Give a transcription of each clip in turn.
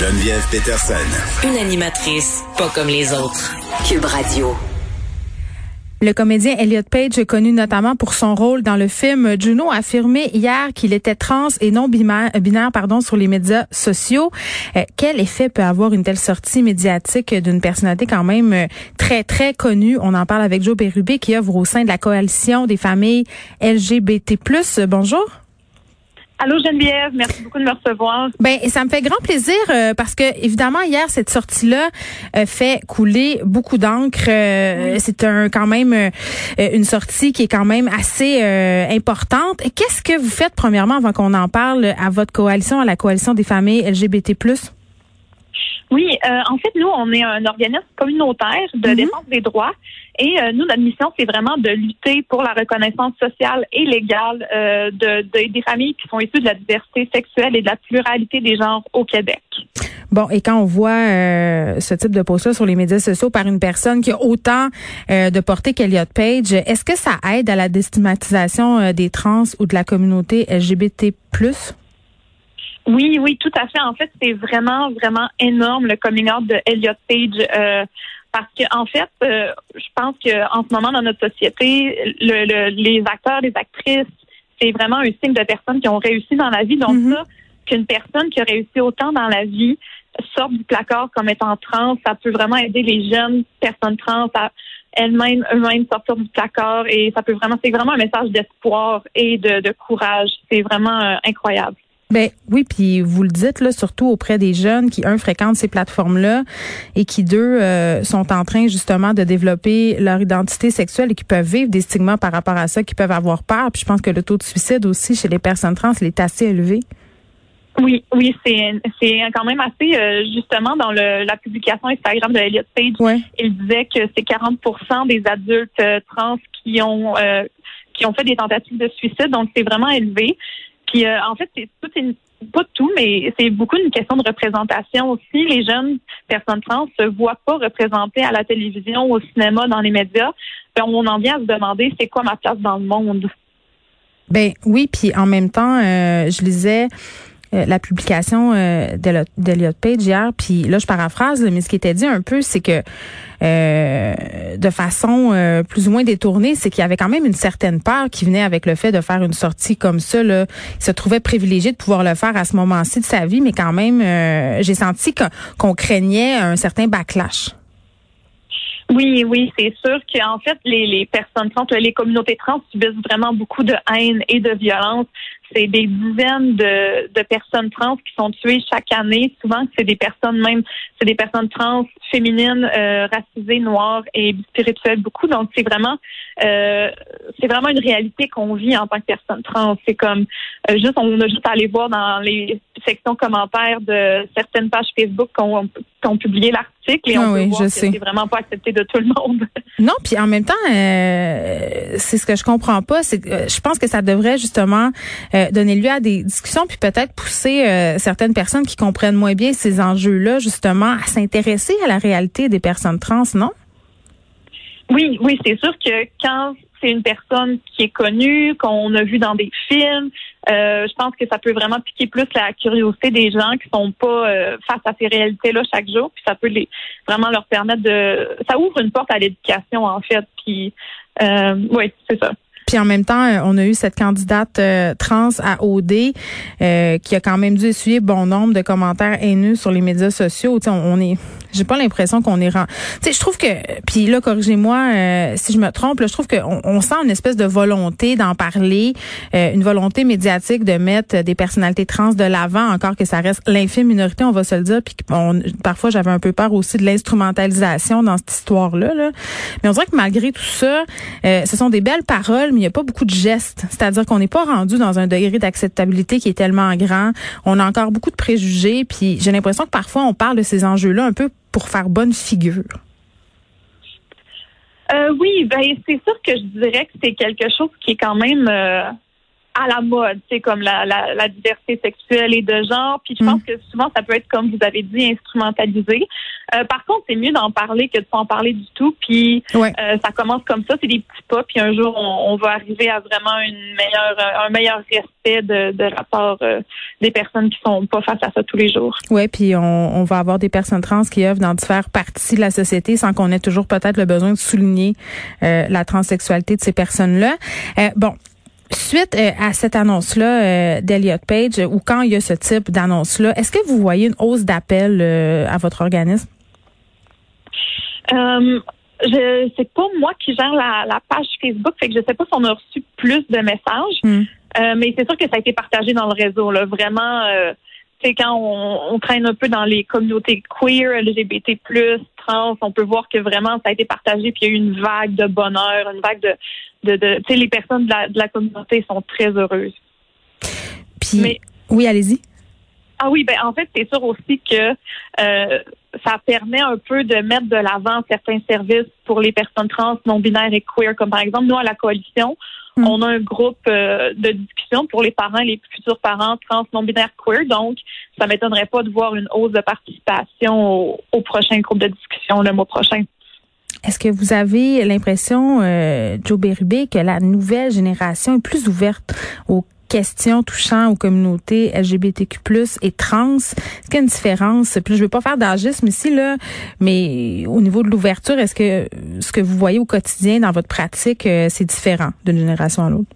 Geneviève Peterson. Une animatrice pas comme les autres. Cube Radio. Le comédien Elliot Page, connu notamment pour son rôle dans le film Juno, a affirmé hier qu'il était trans et non binaire, binaire pardon, sur les médias sociaux. Euh, quel effet peut avoir une telle sortie médiatique d'une personnalité quand même euh, très, très connue? On en parle avec Joe Bérubé qui œuvre au sein de la coalition des familles LGBT+. Bonjour. Allô Geneviève, merci beaucoup de me recevoir. Ben ça me fait grand plaisir euh, parce que évidemment hier cette sortie là euh, fait couler beaucoup d'encre. Euh, c'est un quand même une sortie qui est quand même assez importante. Qu'est-ce que vous faites premièrement avant qu'on en parle à votre coalition, à la coalition des familles LGBT+. Oui, en fait, nous, on est un organisme communautaire de mm-hmm. défense des droits et euh, nous, notre mission, c'est vraiment de lutter pour la reconnaissance sociale et légale euh, de, des familles qui sont issues de la diversité sexuelle et de la pluralité des genres au Québec. Bon, et quand on voit euh, ce type de post-là sur les médias sociaux par une personne qui a autant de portée qu'Eliott Page, est-ce que ça aide à la déstigmatisation des trans ou de la communauté LGBT+. Oui, oui, tout à fait. En fait, c'est vraiment, vraiment énorme le coming out de Elliot Page. Parce que en fait, euh, je pense qu'en ce moment dans notre société, le, les acteurs, les actrices, c'est vraiment un signe de personnes qui ont réussi dans la vie. Donc mhm. ça, qu'une personne qui a réussi autant dans la vie sorte du placard comme étant trans, ça peut vraiment aider les jeunes personnes trans à elles-mêmes eux-mêmes sortir du placard et ça peut vraiment c'est vraiment un message d'espoir et de, de courage. C'est vraiment euh, incroyable. Ben oui, puis vous le dites là, surtout auprès des jeunes qui un fréquentent ces plateformes-là et qui deux euh, sont en train justement de développer leur identité sexuelle et qui peuvent vivre des stigmas par rapport à ça, qui peuvent avoir peur. Puis je pense que le taux de suicide aussi chez les personnes trans, il est assez élevé. Oui, oui, c'est c'est quand même assez euh, justement dans le, la publication Instagram de Elliot Page, il disait que c'est 40% des adultes euh, trans qui ont qui ont fait des tentatives de suicide, donc c'est vraiment élevé. Puis euh, en fait, c'est tout une pas tout, mais c'est beaucoup une question de représentation aussi. Les jeunes personnes trans se voient pas représentées à la télévision, au cinéma, dans les médias. On en vient à se demander c'est quoi ma place dans le monde? Ben oui, puis en même temps, euh, je lisais euh, la publication euh, d'Eliot Page hier, puis là je paraphrase, mais ce qui était dit un peu, c'est que euh, de façon euh, plus ou moins détournée, c'est qu'il y avait quand même une certaine peur qui venait avec le fait de faire une sortie comme ça. Là. Il se trouvait privilégié de pouvoir le faire à ce moment-ci de sa vie, mais quand même, j'ai senti qu'on craignait un certain backlash. Oui, oui, c'est sûr qu'en fait, les, les personnes trans, les communautés trans subissent vraiment beaucoup de haine et de violence c'est des dizaines de, de, personnes trans qui sont tuées chaque année. Souvent, c'est des personnes même, c'est des personnes trans féminines, euh, racisées, noires et spirituelles beaucoup. Donc, c'est vraiment, euh, c'est vraiment une réalité qu'on vit en tant que personne trans. C'est comme euh, juste, on a juste à aller voir dans les sections commentaires de certaines pages Facebook qu'on ont publié l'article et on ah peut voir que c'est vraiment pas accepté de tout le monde. Non, puis en même temps, euh, c'est ce que je comprends pas. C'est, je pense que ça devrait justement euh, donner lieu à des discussions, puis peut-être pousser euh, certaines personnes qui comprennent moins bien ces enjeux-là, justement, à s'intéresser à la réalité des personnes trans, non? Oui, oui, c'est sûr que quand c'est une personne qui est connue, qu'on a vu dans des films, euh, je pense que ça peut vraiment piquer plus la curiosité des gens qui sont pas face à ces réalités-là chaque jour, puis ça peut les vraiment leur permettre de, ça ouvre une porte à l'éducation en fait, puis oui, c'est ça. Puis en même temps, euh, on a eu cette candidate euh, trans à OD euh, qui a quand même dû essuyer bon nombre de commentaires haineux sur les médias sociaux. on, est J'ai pas l'impression qu'on est rend. Tu sais, je trouve que puis là corrigez-moi euh, si je me trompe, je trouve qu'on on sent une espèce de volonté d'en parler, euh, une volonté médiatique de mettre des personnalités trans de l'avant, encore que ça reste l'infime minorité, on va se le dire. Puis parfois j'avais un peu peur aussi de l'instrumentalisation dans cette histoire-là. Là. Mais on dirait que malgré tout ça, euh, ce sont des belles paroles, il n'y a pas beaucoup de gestes. C'est-à-dire qu'on n'est pas rendu dans un degré d'acceptabilité qui est tellement grand. On a encore beaucoup de préjugés. Puis j'ai l'impression que parfois on parle de ces enjeux-là un peu pour faire bonne figure. Euh, oui, ben c'est sûr que je dirais que c'est quelque chose qui est quand même euh, à la mode, c'est comme la, la, la, diversité sexuelle et de genre. Puis je pense mm. que souvent ça peut être comme vous avez dit instrumentalisé. Euh, par contre, c'est mieux d'en parler que de pas en parler du tout. Puis euh, ça commence comme ça, c'est des petits pas. Puis un jour, on, va arriver à vraiment une meilleure, un meilleur respect de, de la part euh, des personnes qui sont pas face à ça tous les jours. Oui, puis on, on, va avoir des personnes trans qui œuvrent dans différentes parties de la société sans qu'on ait toujours peut-être le besoin de souligner la transsexualité de ces personnes-là. bon, Suite euh, à cette annonce-là euh, d'Eliot Page, ou quand il y a ce type d'annonce-là, est-ce que vous voyez une hausse d'appel euh, à votre organisme? Euh, je c'est pas moi qui gère la, page Facebook, fait que je sais pas si on a reçu plus de messages, hmm. mais c'est sûr que ça a été partagé dans le réseau. Là. Vraiment, c'est quand on, traîne un peu dans les communautés queer, LGBT+, trans, on peut voir que vraiment ça a été partagé, puis il y a eu une vague de bonheur, une vague de de, de tu sais, les personnes de la, de la communauté sont très heureuses. Puis, oui, allez-y. Ah oui, ben en fait, c'est sûr aussi que euh, ça permet un peu de mettre de l'avant certains services pour les personnes trans, non binaires et queer, comme par exemple nous à la coalition, hmm. on a un groupe euh, de discussion pour les parents, les futurs parents trans, non binaires, queer. Donc, ça m'étonnerait pas de voir une hausse de participation au, au prochain groupe de discussion le mois prochain. Est-ce que vous avez l'impression, euh, Joe Berube, que la nouvelle génération est plus ouverte aux questions touchant aux communautés LGBTQ+ et trans. Est-ce qu'il y a une différence? Puis je veux pas faire d'agisme ici, là, mais au niveau de l'ouverture, est-ce que ce que vous voyez au quotidien dans votre pratique, euh, c'est différent d'une génération à l'autre?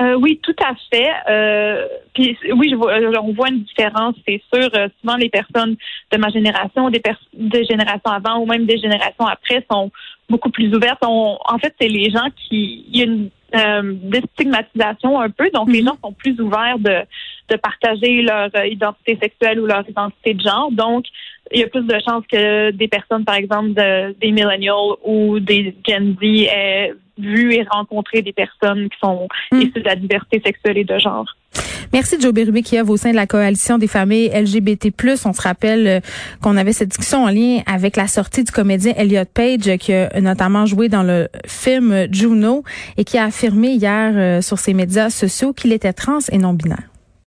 Euh, oui, tout à fait. Euh, puis oui, je vois, euh, on voit une différence, c'est sûr. Euh, souvent, les personnes de ma génération, des, des générations avant ou même des générations après sont beaucoup plus ouvertes. en fait, c'est les gens qui, il y a une euh, déstigmatisation un peu, donc les mhm. gens sont plus ouverts de, de partager leur identité sexuelle ou leur identité de genre. Donc, il y a plus de chances que des personnes, par exemple, des millennials ou des Gen Z aient vu et rencontré des personnes qui sont hmm. issues de la diversité sexuelle et de genre. Merci Joe Bérubé qui œuvre au sein de la coalition des familles LGBT+. On se rappelle euh, qu'on avait cette discussion en lien avec la sortie du comédien Elliot Page qui a notamment joué dans le film Juno et qui a affirmé hier euh, sur ses médias sociaux qu'il était trans et non binaire.